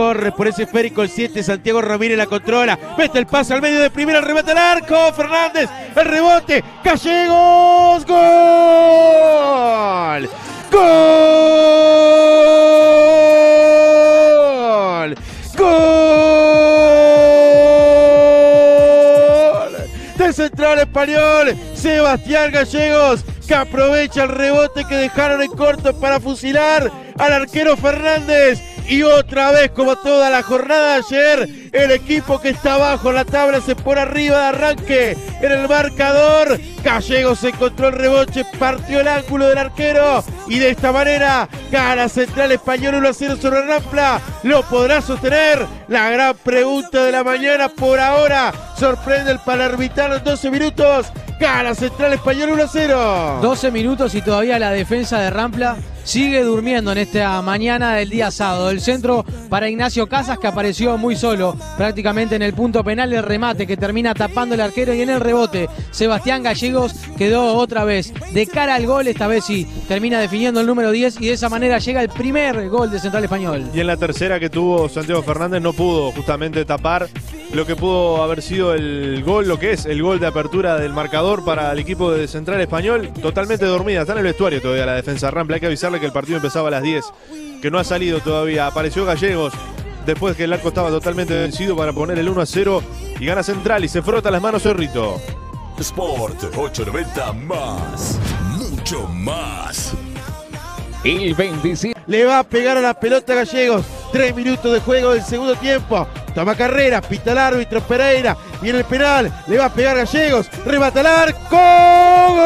Corre por ese esférico el 7. Santiago Ramírez la controla. Mete el pase al medio de primera. Remate al arco. Fernández. El rebote. Gallegos. Gol. Gol. Gol. Del central español. Sebastián Gallegos que aprovecha el rebote que dejaron en corto para fusilar al arquero Fernández. Y otra vez, como toda la jornada de ayer, el equipo que está abajo en la tabla se pone arriba de arranque en el marcador. Gallegos encontró el rebote, partió el ángulo del arquero y de esta manera gana Central Español 1 a 0 sobre Rampla. ¿Lo podrá sostener? La gran pregunta de la mañana por ahora. Sorprende el Palermitano en 12 minutos. Gana Central Español 1 a 0. 12 minutos y todavía la defensa de Rampla sigue durmiendo en esta mañana del día sábado. El centro para Ignacio Casas que apareció muy solo prácticamente en el punto penal del remate que termina tapando el arquero y en el rebote Sebastián Gallegos quedó otra vez de cara al gol, esta vez sí termina definiendo el número 10 y de esa manera llega el primer gol de Central Español. Y en la tercera que tuvo Santiago Fernández no pudo justamente tapar lo que pudo haber sido el gol, lo que es el gol de apertura del marcador para el equipo de Central Español, totalmente dormida, está en el vestuario todavía la defensa Rampla, hay que avisarle que el partido empezaba a las 10, que no ha salido todavía, apareció Gallegos, después que el arco estaba totalmente vencido para poner el 1 a 0 y gana Central y se frota las manos Cerrito. Sport 890 más, mucho más. El 27. Le va a pegar a la pelota Gallegos. Tres minutos de juego del segundo tiempo. Toma carrera, pita el árbitro Pereira. Viene el penal, le va a pegar Gallegos. Rebata al arco.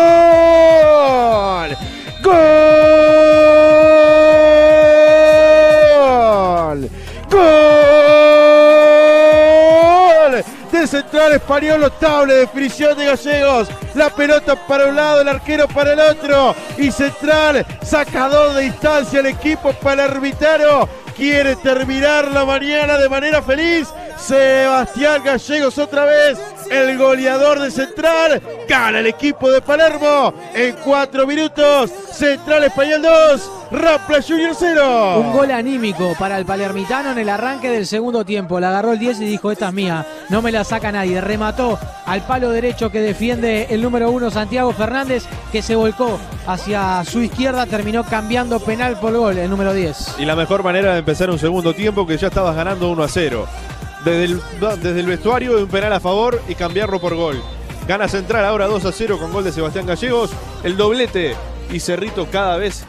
Español, notable definición de Gallegos. La pelota para un lado, el arquero para el otro. Y Central, sacador de distancia el equipo palermitano. Quiere terminar la mañana de manera feliz. Sebastián Gallegos otra vez, el goleador de Central. Gana el equipo de Palermo en cuatro minutos. Central Español 2, Rampla Junior 0. Un gol anímico para el palermitano en el arranque del segundo tiempo. La agarró el 10 y dijo, esta es mía, no me la saca nadie. Remató al palo derecho que defiende el número uno Santiago Fernández, que se volcó hacia su izquierda, terminó cambiando penal por gol, el número 10. Y la mejor manera de empezar un segundo tiempo que ya estabas ganando 1 a 0. Desde el, desde el vestuario, un penal a favor y cambiarlo por gol. Gana Central ahora 2 a 0 con gol de Sebastián Gallegos. El doblete y Cerrito cada vez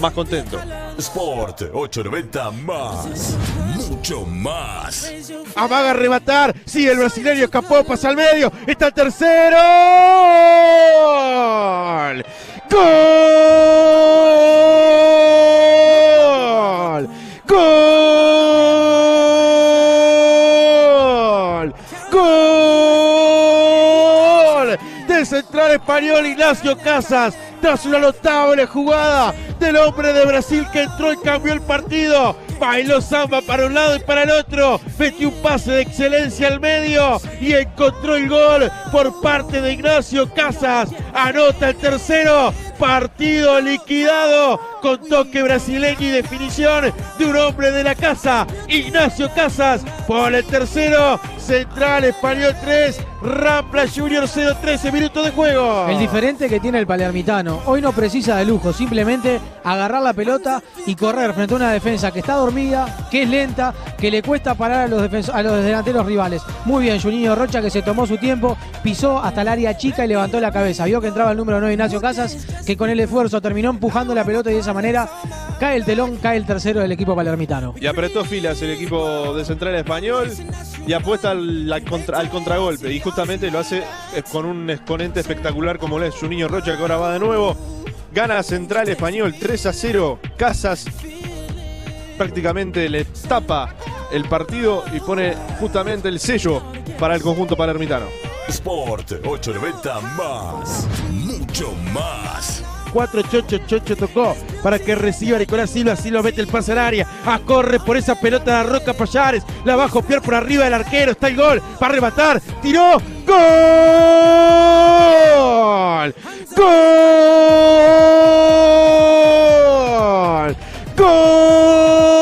más contento. Sport 890 más, mucho más. Amaga a rematar. Sigue el brasileño, escapó, pasa al medio. Está el tercero. ¡Gol! Central español Ignacio Casas. Tras una notable jugada del hombre de Brasil que entró y cambió el partido. Bailó samba para un lado y para el otro. Metió un pase de excelencia al medio y encontró el gol por parte de Ignacio Casas. Anota el tercero. Partido liquidado con toque brasileño y definición de un hombre de la casa. Ignacio Casas por el tercero. Central Español 3, Rampla Junior 0, 13 minutos de juego. El diferente que tiene el palermitano. Hoy no precisa de lujo, simplemente agarrar la pelota y correr frente a una defensa que está dormida, que es lenta, que le cuesta parar a los, defenso- a los delanteros rivales. Muy bien, Juninho Rocha que se tomó su tiempo, pisó hasta el área chica y levantó la cabeza. Vio que entraba el número 9 Ignacio Casas, que con el esfuerzo terminó empujando la pelota y de esa manera cae el telón, cae el tercero del equipo palermitano. Y apretó filas el equipo de Central Español y apuesta al, al contra- al contragolpe. Y justamente lo hace eh, con un exponente espectacular como lo es Juninho Rocha, que ahora va de nuevo. Gana Central Español 3 a 0. Casas prácticamente le tapa el partido y pone justamente el sello para el conjunto palermitano. Sport 890 más, mucho más. Cuatro Chocho, Chocho tocó para que reciba Nicolás Silva, Silva mete el pase al área, a corre por esa pelota la Roca Payares, la va a por arriba del arquero, está el gol, va a rematar, tiró, gol, gol, gol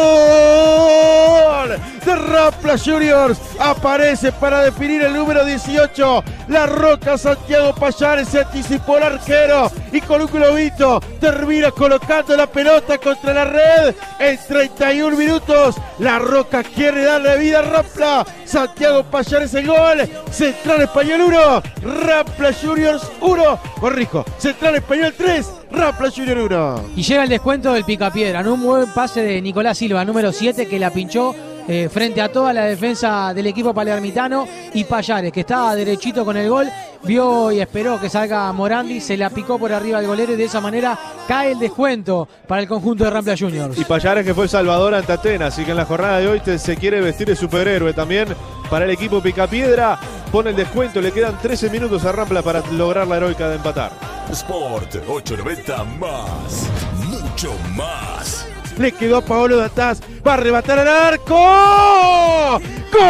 Rampla Juniors. Aparece para definir el número 18. La Roca Santiago Payares se anticipó el arquero y con un globito termina colocando la pelota contra la red en 31 minutos. La Roca quiere darle vida a Rampla. Santiago Payares el gol. Central Español 1. Rampla Juniors 1. Corrijo. Central Español 3. Rampla Junior 1. Y llega el descuento del Picapiedra, en un buen pase de Nicolás Silva, número 7, que la pinchó eh, frente a toda la defensa del equipo palermitano y Payares, que estaba derechito con el gol, vio y esperó que salga Morandi, se la picó por arriba al golero y de esa manera cae el descuento para el conjunto de Rampla Juniors. Y Payares que fue el salvador ante Atenas, así que en la jornada de hoy te- se quiere vestir de superhéroe también para el equipo Picapiedra. Pone el descuento, le quedan 13 minutos a Rampla para lograr la heroica de empatar. Sport 890 más. Mucho más. Le quedó a Paolo Dataz. Va a arrebatar al arco. ¡Gol!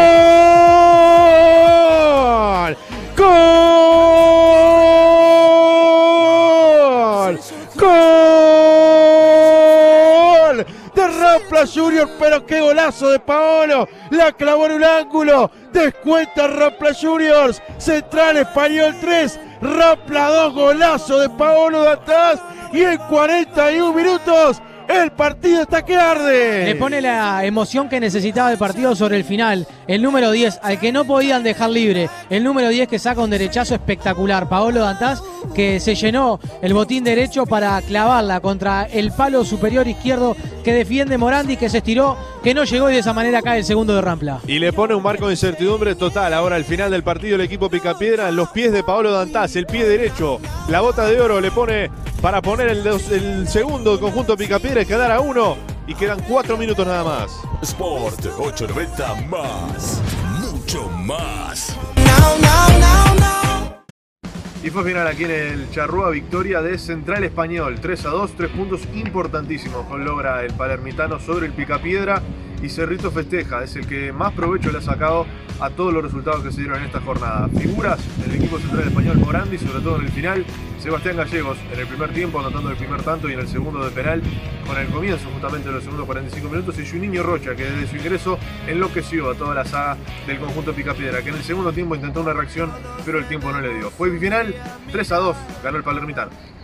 ¡Gol! ¡Gol! De Rampla Junior, pero qué golazo de Paolo. La clavó en un ángulo. Descuenta Rampla Juniors. Central Español 3. Rampla 2. Golazo de Paolo Dataz. Y en 41 minutos el partido está que arde. Le pone la emoción que necesitaba el partido sobre el final. El número 10, al que no podían dejar libre. El número 10 que saca un derechazo espectacular. Paolo Dantás, que se llenó el botín derecho para clavarla contra el palo superior izquierdo que defiende Morandi, que se estiró, que no llegó y de esa manera cae el segundo de Rampla. Y le pone un marco de incertidumbre total. Ahora al final del partido el equipo Picapiedra los pies de Paolo Dantás, el pie derecho, la bota de oro le pone para poner el, dos- el segundo conjunto Picapiedra y quedar a uno. Y quedan cuatro minutos nada más. Sport 890 más. Mucho más. Y fue final aquí en el Charrúa, victoria de Central Español. 3 a 2, tres puntos importantísimos con logra el palermitano sobre el Picapiedra. Y Cerrito festeja, es el que más provecho le ha sacado a todos los resultados que se dieron en esta jornada. Figuras del equipo central español Morandi, sobre todo en el final. Sebastián Gallegos en el primer tiempo anotando el primer tanto y en el segundo de penal con el comienzo justamente de los segundos 45 minutos. Y Juninho Rocha que desde su ingreso enloqueció a toda la saga del conjunto Picapiedra que en el segundo tiempo intentó una reacción pero el tiempo no le dio. Fue final 3 a 2, ganó el Palermitano.